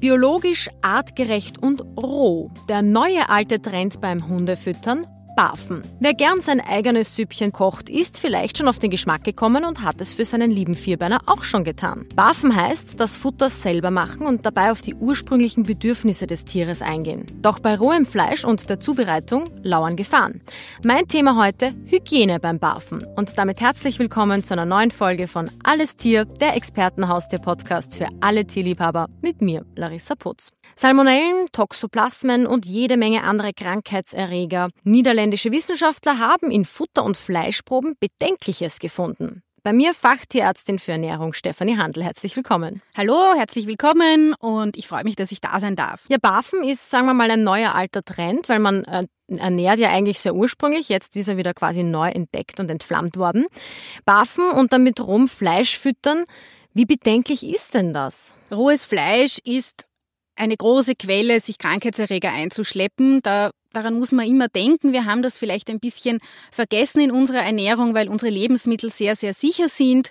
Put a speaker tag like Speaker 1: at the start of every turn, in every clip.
Speaker 1: Biologisch, artgerecht und roh. Der neue alte Trend beim Hundefüttern Barfen. Wer gern sein eigenes Süppchen kocht, ist vielleicht schon auf den Geschmack gekommen und hat es für seinen lieben Vierbeiner auch schon getan. Barfen heißt, das Futter selber machen und dabei auf die ursprünglichen Bedürfnisse des Tieres eingehen. Doch bei rohem Fleisch und der Zubereitung lauern Gefahren. Mein Thema heute Hygiene beim Barfen. Und damit herzlich willkommen zu einer neuen Folge von Alles Tier, der Expertenhaustier-Podcast für alle Tierliebhaber mit mir, Larissa Putz. Salmonellen, Toxoplasmen und jede Menge andere Krankheitserreger. Niederländische Wissenschaftler haben in Futter- und Fleischproben Bedenkliches gefunden. Bei mir Fachtierärztin für Ernährung Stefanie Handel. Herzlich willkommen.
Speaker 2: Hallo, herzlich willkommen und ich freue mich, dass ich da sein darf.
Speaker 1: Ja, Barfen ist, sagen wir mal, ein neuer alter Trend, weil man äh, ernährt ja eigentlich sehr ursprünglich. Jetzt ist er wieder quasi neu entdeckt und entflammt worden. Barfen und damit rum Fleisch füttern. Wie bedenklich ist denn das?
Speaker 2: Rohes Fleisch ist eine große Quelle, sich Krankheitserreger einzuschleppen. Da, daran muss man immer denken. Wir haben das vielleicht ein bisschen vergessen in unserer Ernährung, weil unsere Lebensmittel sehr, sehr sicher sind.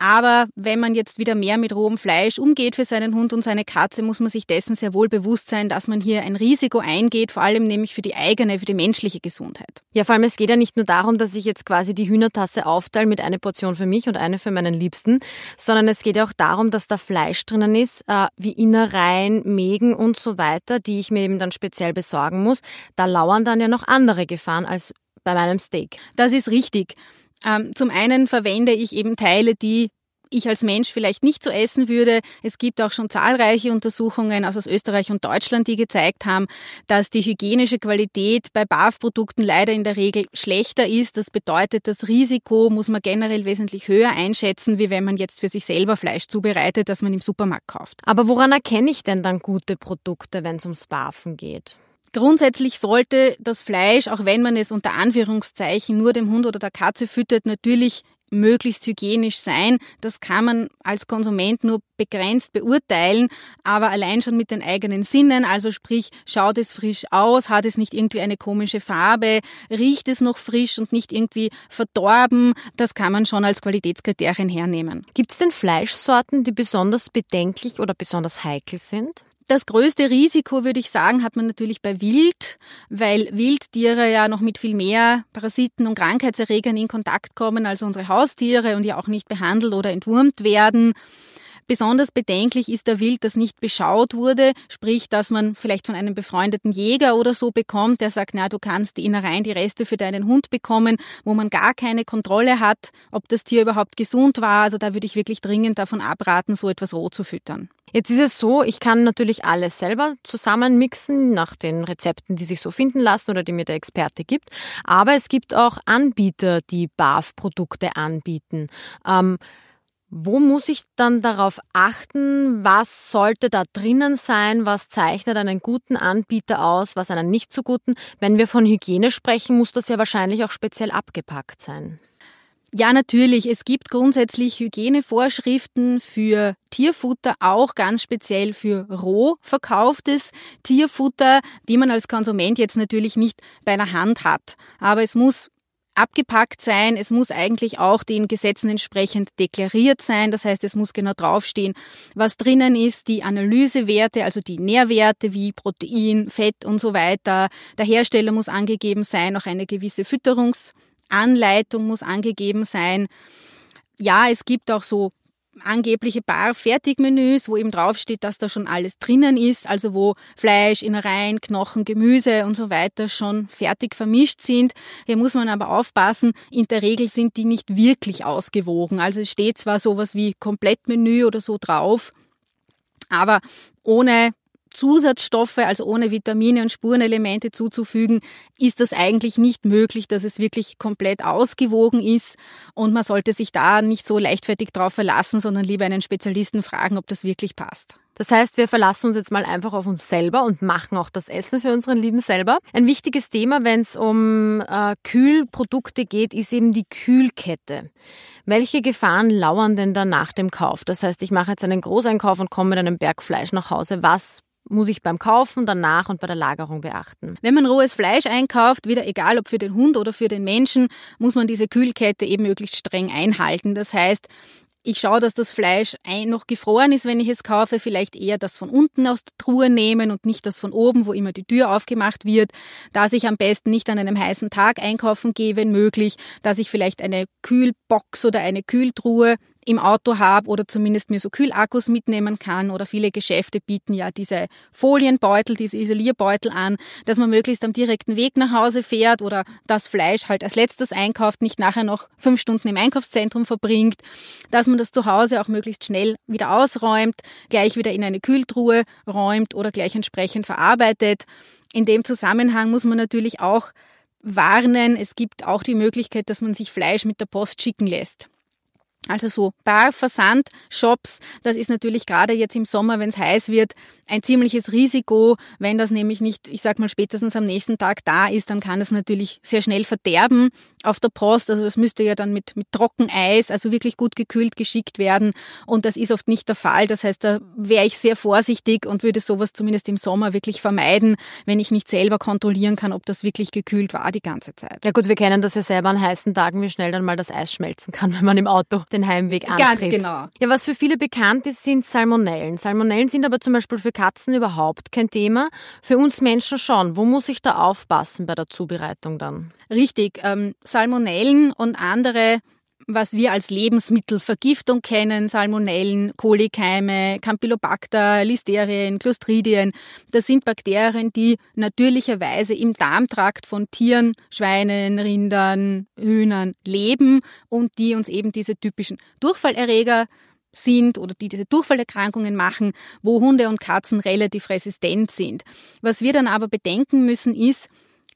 Speaker 2: Aber wenn man jetzt wieder mehr mit rohem Fleisch umgeht für seinen Hund und seine Katze, muss man sich dessen sehr wohl bewusst sein, dass man hier ein Risiko eingeht, vor allem nämlich für die eigene, für die menschliche Gesundheit.
Speaker 1: Ja, vor allem es geht ja nicht nur darum, dass ich jetzt quasi die Hühnertasse aufteile mit einer Portion für mich und eine für meinen Liebsten, sondern es geht ja auch darum, dass da Fleisch drinnen ist, äh, wie Innereien, Mägen und so weiter, die ich mir eben dann speziell besorgen muss. Da lauern dann ja noch andere Gefahren als bei meinem Steak.
Speaker 2: Das ist richtig. Ähm, zum einen verwende ich eben Teile, die ich als Mensch vielleicht nicht so essen würde. Es gibt auch schon zahlreiche Untersuchungen aus Österreich und Deutschland, die gezeigt haben, dass die hygienische Qualität bei BAF-Produkten leider in der Regel schlechter ist. Das bedeutet, das Risiko muss man generell wesentlich höher einschätzen, wie wenn man jetzt für sich selber Fleisch zubereitet, das man im Supermarkt kauft.
Speaker 1: Aber woran erkenne ich denn dann gute Produkte, wenn es ums Bafen geht?
Speaker 2: Grundsätzlich sollte das Fleisch, auch wenn man es unter Anführungszeichen nur dem Hund oder der Katze füttert, natürlich möglichst hygienisch sein. Das kann man als Konsument nur begrenzt beurteilen, aber allein schon mit den eigenen Sinnen, also sprich, schaut es frisch aus, hat es nicht irgendwie eine komische Farbe, riecht es noch frisch und nicht irgendwie verdorben, das kann man schon als Qualitätskriterien hernehmen.
Speaker 1: Gibt es denn Fleischsorten, die besonders bedenklich oder besonders heikel sind?
Speaker 2: Das größte Risiko, würde ich sagen, hat man natürlich bei Wild, weil Wildtiere ja noch mit viel mehr Parasiten und Krankheitserregern in Kontakt kommen als unsere Haustiere und ja auch nicht behandelt oder entwurmt werden. Besonders bedenklich ist der Wild, das nicht beschaut wurde, sprich, dass man vielleicht von einem befreundeten Jäger oder so bekommt, der sagt, na, du kannst die Innereien, die Reste für deinen Hund bekommen, wo man gar keine Kontrolle hat, ob das Tier überhaupt gesund war. Also da würde ich wirklich dringend davon abraten, so etwas roh zu füttern.
Speaker 1: Jetzt ist es so, ich kann natürlich alles selber zusammenmixen nach den Rezepten, die sich so finden lassen oder die mir der Experte gibt. Aber es gibt auch Anbieter, die BAF-Produkte anbieten. Ähm, wo muss ich dann darauf achten? Was sollte da drinnen sein? Was zeichnet einen guten Anbieter aus? Was einen nicht so guten? Wenn wir von Hygiene sprechen, muss das ja wahrscheinlich auch speziell abgepackt sein.
Speaker 2: Ja, natürlich. Es gibt grundsätzlich Hygienevorschriften für Tierfutter, auch ganz speziell für roh verkauftes Tierfutter, die man als Konsument jetzt natürlich nicht bei der Hand hat. Aber es muss abgepackt sein. Es muss eigentlich auch den Gesetzen entsprechend deklariert sein. Das heißt, es muss genau draufstehen, was drinnen ist, die Analysewerte, also die Nährwerte wie Protein, Fett und so weiter. Der Hersteller muss angegeben sein, auch eine gewisse Fütterungsanleitung muss angegeben sein. Ja, es gibt auch so angebliche Bar-Fertigmenüs, wo eben draufsteht, dass da schon alles drinnen ist, also wo Fleisch, Innereien, Knochen, Gemüse und so weiter schon fertig vermischt sind. Hier muss man aber aufpassen, in der Regel sind die nicht wirklich ausgewogen. Also es steht zwar sowas wie Komplettmenü oder so drauf, aber ohne Zusatzstoffe, also ohne Vitamine und Spurenelemente zuzufügen, ist das eigentlich nicht möglich, dass es wirklich komplett ausgewogen ist. Und man sollte sich da nicht so leichtfertig drauf verlassen, sondern lieber einen Spezialisten fragen, ob das wirklich passt.
Speaker 1: Das heißt, wir verlassen uns jetzt mal einfach auf uns selber und machen auch das Essen für unseren Lieben selber. Ein wichtiges Thema, wenn es um äh, Kühlprodukte geht, ist eben die Kühlkette. Welche Gefahren lauern denn da nach dem Kauf? Das heißt, ich mache jetzt einen Großeinkauf und komme mit einem Berg Fleisch nach Hause. Was muss ich beim Kaufen, danach und bei der Lagerung beachten.
Speaker 2: Wenn man rohes Fleisch einkauft, wieder egal ob für den Hund oder für den Menschen, muss man diese Kühlkette eben möglichst streng einhalten. Das heißt, ich schaue, dass das Fleisch noch gefroren ist, wenn ich es kaufe. Vielleicht eher das von unten aus der Truhe nehmen und nicht das von oben, wo immer die Tür aufgemacht wird. Dass ich am besten nicht an einem heißen Tag einkaufen gehe, wenn möglich. Dass ich vielleicht eine Kühlbox oder eine Kühltruhe im Auto habe oder zumindest mir so Kühlakkus mitnehmen kann oder viele Geschäfte bieten ja diese Folienbeutel, diese Isolierbeutel an, dass man möglichst am direkten Weg nach Hause fährt oder das Fleisch halt als letztes einkauft, nicht nachher noch fünf Stunden im Einkaufszentrum verbringt, dass man das zu Hause auch möglichst schnell wieder ausräumt, gleich wieder in eine Kühltruhe räumt oder gleich entsprechend verarbeitet. In dem Zusammenhang muss man natürlich auch warnen, es gibt auch die Möglichkeit, dass man sich Fleisch mit der Post schicken lässt. Also so Bar, Versand, Shops, das ist natürlich gerade jetzt im Sommer, wenn es heiß wird, ein ziemliches Risiko. Wenn das nämlich nicht, ich sag mal, spätestens am nächsten Tag da ist, dann kann es natürlich sehr schnell verderben auf der Post. Also das müsste ja dann mit, mit Trockeneis, also wirklich gut gekühlt geschickt werden. Und das ist oft nicht der Fall. Das heißt, da wäre ich sehr vorsichtig und würde sowas zumindest im Sommer wirklich vermeiden, wenn ich nicht selber kontrollieren kann, ob das wirklich gekühlt war die ganze Zeit.
Speaker 1: Ja gut, wir kennen das ja selber an heißen Tagen, wie schnell dann mal das Eis schmelzen kann, wenn man im Auto den Heimweg antritt.
Speaker 2: Ganz genau.
Speaker 1: Ja, was für viele bekannt ist, sind Salmonellen. Salmonellen sind aber zum Beispiel für Katzen überhaupt kein Thema. Für uns Menschen schon. Wo muss ich da aufpassen bei der Zubereitung dann?
Speaker 2: Richtig. Ähm, Salmonellen und andere was wir als Lebensmittelvergiftung kennen, Salmonellen, Kolikeime, Campylobacter, Listerien, Clostridien. Das sind Bakterien, die natürlicherweise im Darmtrakt von Tieren, Schweinen, Rindern, Hühnern leben und die uns eben diese typischen Durchfallerreger sind oder die diese Durchfallerkrankungen machen, wo Hunde und Katzen relativ resistent sind. Was wir dann aber bedenken müssen ist,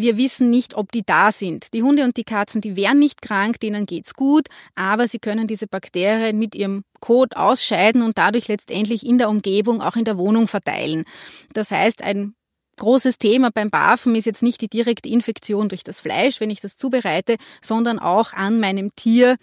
Speaker 2: wir wissen nicht, ob die da sind. Die Hunde und die Katzen, die wären nicht krank, denen geht's gut, aber sie können diese Bakterien mit ihrem Kot ausscheiden und dadurch letztendlich in der Umgebung, auch in der Wohnung verteilen. Das heißt, ein großes Thema beim Barfen ist jetzt nicht die direkte Infektion durch das Fleisch, wenn ich das zubereite, sondern auch an meinem Tier,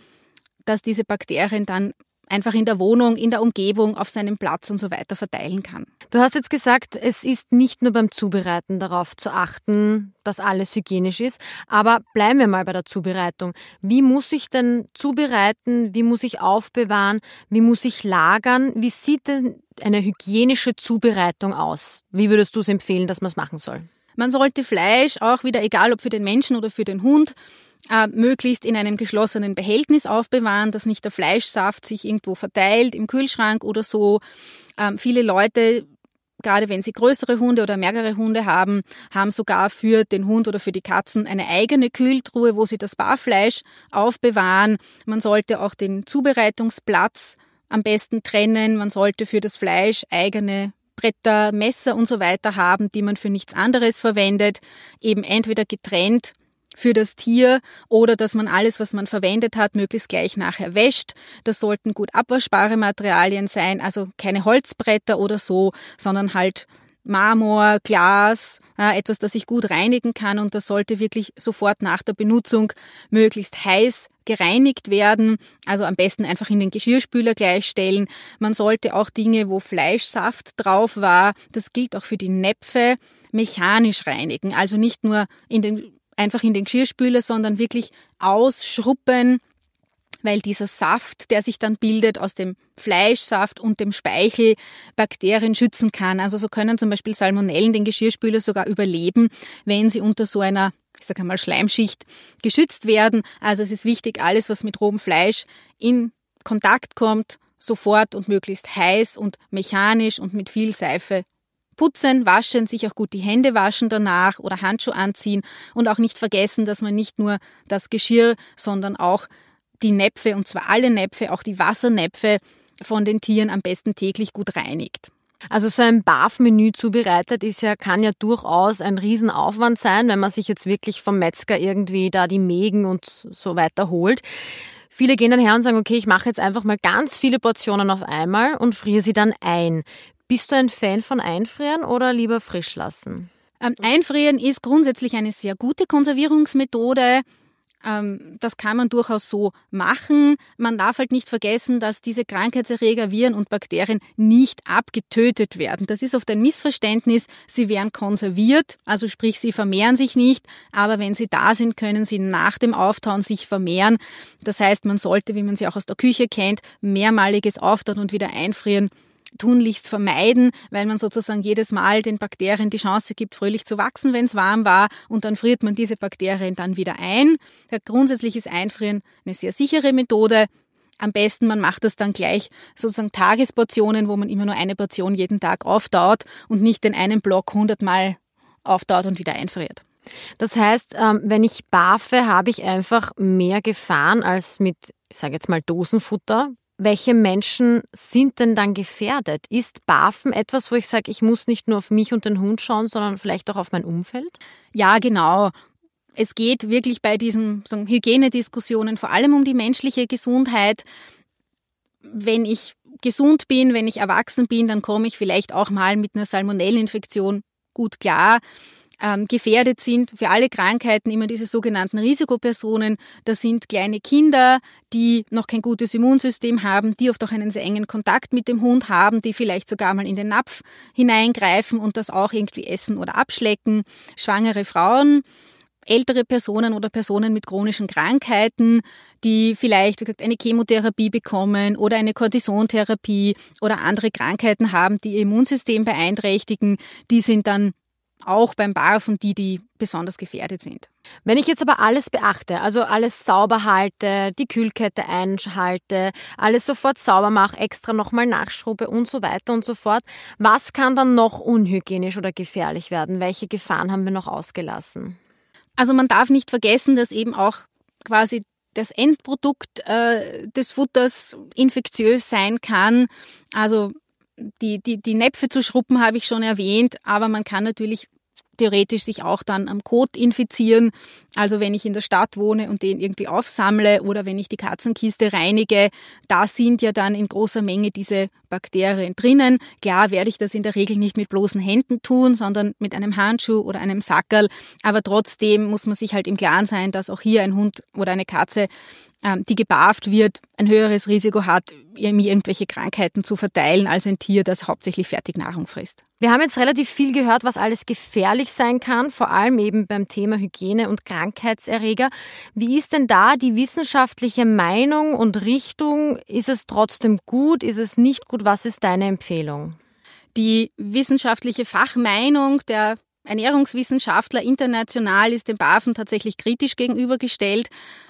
Speaker 2: dass diese Bakterien dann einfach in der Wohnung, in der Umgebung, auf seinem Platz und so weiter verteilen kann.
Speaker 1: Du hast jetzt gesagt, es ist nicht nur beim Zubereiten darauf zu achten, dass alles hygienisch ist, aber bleiben wir mal bei der Zubereitung. Wie muss ich denn zubereiten? Wie muss ich aufbewahren? Wie muss ich lagern? Wie sieht denn eine hygienische Zubereitung aus? Wie würdest du es empfehlen, dass man es machen soll?
Speaker 2: Man sollte Fleisch auch wieder, egal ob für den Menschen oder für den Hund, äh, möglichst in einem geschlossenen Behältnis aufbewahren, dass nicht der Fleischsaft sich irgendwo verteilt im Kühlschrank oder so. Ähm, viele Leute gerade wenn sie größere Hunde oder mehrere Hunde haben, haben sogar für den Hund oder für die Katzen eine eigene Kühltruhe, wo sie das Barfleisch aufbewahren. Man sollte auch den Zubereitungsplatz am besten trennen. Man sollte für das Fleisch eigene Bretter, Messer und so weiter haben, die man für nichts anderes verwendet. Eben entweder getrennt für das Tier oder dass man alles, was man verwendet hat, möglichst gleich nachher wäscht. Das sollten gut abwaschbare Materialien sein, also keine Holzbretter oder so, sondern halt Marmor, Glas, äh, etwas, das ich gut reinigen kann und das sollte wirklich sofort nach der Benutzung möglichst heiß gereinigt werden, also am besten einfach in den Geschirrspüler gleichstellen. Man sollte auch Dinge, wo Fleischsaft drauf war, das gilt auch für die Näpfe, mechanisch reinigen, also nicht nur in den einfach in den Geschirrspüler, sondern wirklich ausschruppen, weil dieser Saft, der sich dann bildet aus dem Fleischsaft und dem Speichel, Bakterien schützen kann. Also so können zum Beispiel Salmonellen den Geschirrspüler sogar überleben, wenn sie unter so einer ich sage einmal Schleimschicht geschützt werden. Also es ist wichtig, alles, was mit rohem Fleisch in Kontakt kommt, sofort und möglichst heiß und mechanisch und mit viel Seife putzen, waschen, sich auch gut die Hände waschen danach oder Handschuhe anziehen und auch nicht vergessen, dass man nicht nur das Geschirr, sondern auch die Näpfe, und zwar alle Näpfe, auch die Wassernäpfe von den Tieren am besten täglich gut reinigt.
Speaker 1: Also so ein BAF-Menü zubereitet ist ja, kann ja durchaus ein Riesenaufwand sein, wenn man sich jetzt wirklich vom Metzger irgendwie da die Mägen und so weiter holt. Viele gehen dann her und sagen, okay, ich mache jetzt einfach mal ganz viele Portionen auf einmal und friere sie dann ein. Bist du ein Fan von Einfrieren oder lieber frisch lassen?
Speaker 2: Ähm, Einfrieren ist grundsätzlich eine sehr gute Konservierungsmethode. Ähm, das kann man durchaus so machen. Man darf halt nicht vergessen, dass diese Krankheitserreger, Viren und Bakterien nicht abgetötet werden. Das ist oft ein Missverständnis. Sie werden konserviert, also sprich, sie vermehren sich nicht, aber wenn sie da sind, können sie nach dem Auftauen sich vermehren. Das heißt, man sollte, wie man sie auch aus der Küche kennt, mehrmaliges Auftauen und wieder einfrieren tunlichst vermeiden, weil man sozusagen jedes Mal den Bakterien die Chance gibt, fröhlich zu wachsen, wenn es warm war, und dann friert man diese Bakterien dann wieder ein. Grundsätzlich ist Einfrieren eine sehr sichere Methode. Am besten, man macht das dann gleich sozusagen Tagesportionen, wo man immer nur eine Portion jeden Tag auftaut und nicht den einen Block hundertmal auftaut und wieder einfriert.
Speaker 1: Das heißt, ähm, wenn ich barfe, habe ich einfach mehr Gefahren als mit, ich sage jetzt mal, Dosenfutter, welche Menschen sind denn dann gefährdet? Ist Barfen etwas, wo ich sage, ich muss nicht nur auf mich und den Hund schauen, sondern vielleicht auch auf mein Umfeld?
Speaker 2: Ja, genau. Es geht wirklich bei diesen so Hygienediskussionen vor allem um die menschliche Gesundheit. Wenn ich gesund bin, wenn ich erwachsen bin, dann komme ich vielleicht auch mal mit einer Salmonellinfektion gut klar ähm, gefährdet sind für alle Krankheiten immer diese sogenannten Risikopersonen. Das sind kleine Kinder, die noch kein gutes Immunsystem haben, die oft auch einen sehr engen Kontakt mit dem Hund haben, die vielleicht sogar mal in den Napf hineingreifen und das auch irgendwie essen oder abschlecken. Schwangere Frauen ältere Personen oder Personen mit chronischen Krankheiten, die vielleicht eine Chemotherapie bekommen oder eine Cortisontherapie oder andere Krankheiten haben, die ihr Immunsystem beeinträchtigen, die sind dann auch beim Barfen die, die besonders gefährdet sind.
Speaker 1: Wenn ich jetzt aber alles beachte, also alles sauber halte, die Kühlkette einschalte, alles sofort sauber mache, extra nochmal nachschrube und so weiter und so fort, was kann dann noch unhygienisch oder gefährlich werden? Welche Gefahren haben wir noch ausgelassen?
Speaker 2: Also man darf nicht vergessen, dass eben auch quasi das Endprodukt äh, des Futters infektiös sein kann. Also die, die, die Näpfe zu schruppen habe ich schon erwähnt, aber man kann natürlich theoretisch sich auch dann am Kot infizieren. Also wenn ich in der Stadt wohne und den irgendwie aufsammle oder wenn ich die Katzenkiste reinige, da sind ja dann in großer Menge diese Bakterien drinnen. Klar werde ich das in der Regel nicht mit bloßen Händen tun, sondern mit einem Handschuh oder einem Sackerl. Aber trotzdem muss man sich halt im Klaren sein, dass auch hier ein Hund oder eine Katze die gebarft wird, ein höheres Risiko hat, irgendwelche Krankheiten zu verteilen, als ein Tier, das hauptsächlich Fertignahrung frisst.
Speaker 1: Wir haben jetzt relativ viel gehört, was alles gefährlich sein kann, vor allem eben beim Thema Hygiene und Krankheitserreger. Wie ist denn da die wissenschaftliche Meinung und Richtung? Ist es trotzdem gut? Ist es nicht gut? Was ist deine Empfehlung?
Speaker 2: Die wissenschaftliche Fachmeinung der Ernährungswissenschaftler international ist dem BAFen tatsächlich kritisch gegenübergestellt,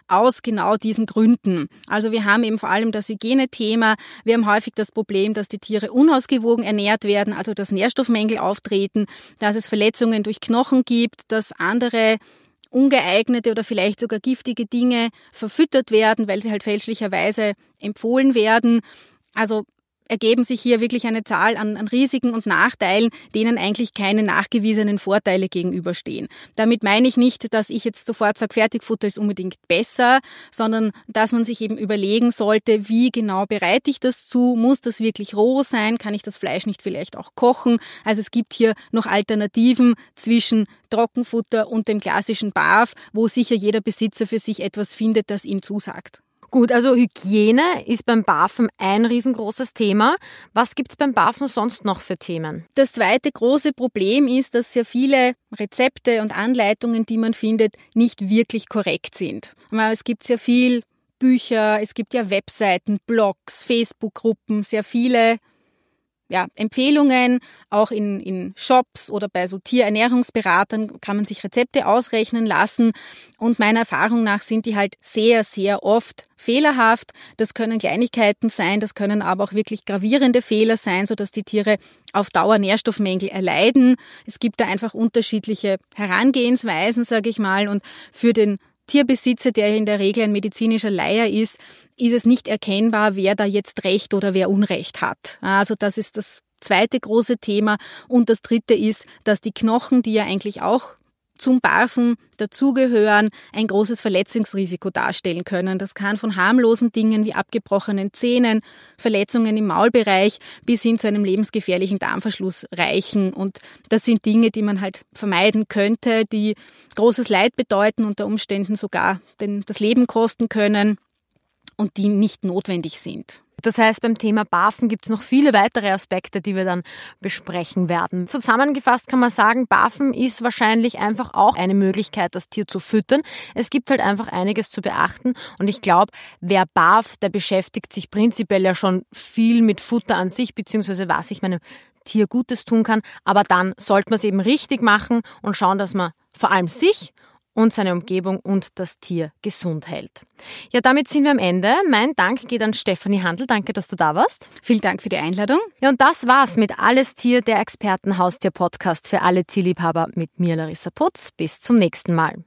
Speaker 2: aus genau diesen Gründen. Also wir haben eben vor allem das Hygienethema. Wir haben häufig das Problem, dass die Tiere unausgewogen ernährt werden, also dass Nährstoffmängel auftreten, dass es Verletzungen durch Knochen gibt, dass andere ungeeignete oder vielleicht sogar giftige Dinge verfüttert werden, weil sie halt fälschlicherweise empfohlen werden. Also ergeben sich hier wirklich eine Zahl an, an Risiken und Nachteilen, denen eigentlich keine nachgewiesenen Vorteile gegenüberstehen. Damit meine ich nicht, dass ich jetzt sofort sage, Fertigfutter ist unbedingt besser, sondern dass man sich eben überlegen sollte, wie genau bereite ich das zu? Muss das wirklich roh sein? Kann ich das Fleisch nicht vielleicht auch kochen? Also es gibt hier noch Alternativen zwischen Trockenfutter und dem klassischen Barf, wo sicher jeder Besitzer für sich etwas findet, das ihm zusagt.
Speaker 1: Gut, also Hygiene ist beim Barfen ein riesengroßes Thema. Was gibt es beim Barfen sonst noch für Themen?
Speaker 2: Das zweite große Problem ist, dass sehr viele Rezepte und Anleitungen, die man findet, nicht wirklich korrekt sind. Es gibt sehr viel Bücher, es gibt ja Webseiten, Blogs, Facebook-Gruppen, sehr viele ja, Empfehlungen, auch in, in Shops oder bei so Tierernährungsberatern kann man sich Rezepte ausrechnen lassen. Und meiner Erfahrung nach sind die halt sehr, sehr oft fehlerhaft. Das können Kleinigkeiten sein, das können aber auch wirklich gravierende Fehler sein, sodass die Tiere auf Dauer Nährstoffmängel erleiden. Es gibt da einfach unterschiedliche Herangehensweisen, sage ich mal. Und für den Tierbesitzer, der in der Regel ein medizinischer Leier ist, ist es nicht erkennbar, wer da jetzt Recht oder wer Unrecht hat. Also das ist das zweite große Thema. Und das dritte ist, dass die Knochen, die ja eigentlich auch zum Barfen dazugehören, ein großes Verletzungsrisiko darstellen können. Das kann von harmlosen Dingen wie abgebrochenen Zähnen, Verletzungen im Maulbereich bis hin zu einem lebensgefährlichen Darmverschluss reichen. Und das sind Dinge, die man halt vermeiden könnte, die großes Leid bedeuten, unter Umständen sogar den, das Leben kosten können und die nicht notwendig sind.
Speaker 1: Das heißt, beim Thema Bafen gibt es noch viele weitere Aspekte, die wir dann besprechen werden. Zusammengefasst kann man sagen, Bafen ist wahrscheinlich einfach auch eine Möglichkeit, das Tier zu füttern. Es gibt halt einfach einiges zu beachten und ich glaube, wer barf, der beschäftigt sich prinzipiell ja schon viel mit Futter an sich, beziehungsweise was ich meinem Tier Gutes tun kann. Aber dann sollte man es eben richtig machen und schauen, dass man vor allem sich und seine Umgebung und das Tier gesund hält. Ja, damit sind wir am Ende. Mein Dank geht an Stefanie Handel. Danke, dass du da warst.
Speaker 2: Vielen Dank für die Einladung.
Speaker 1: Ja, und das war's mit Alles Tier, der Expertenhaustier-Podcast für alle Tierliebhaber mit mir, Larissa Putz. Bis zum nächsten Mal.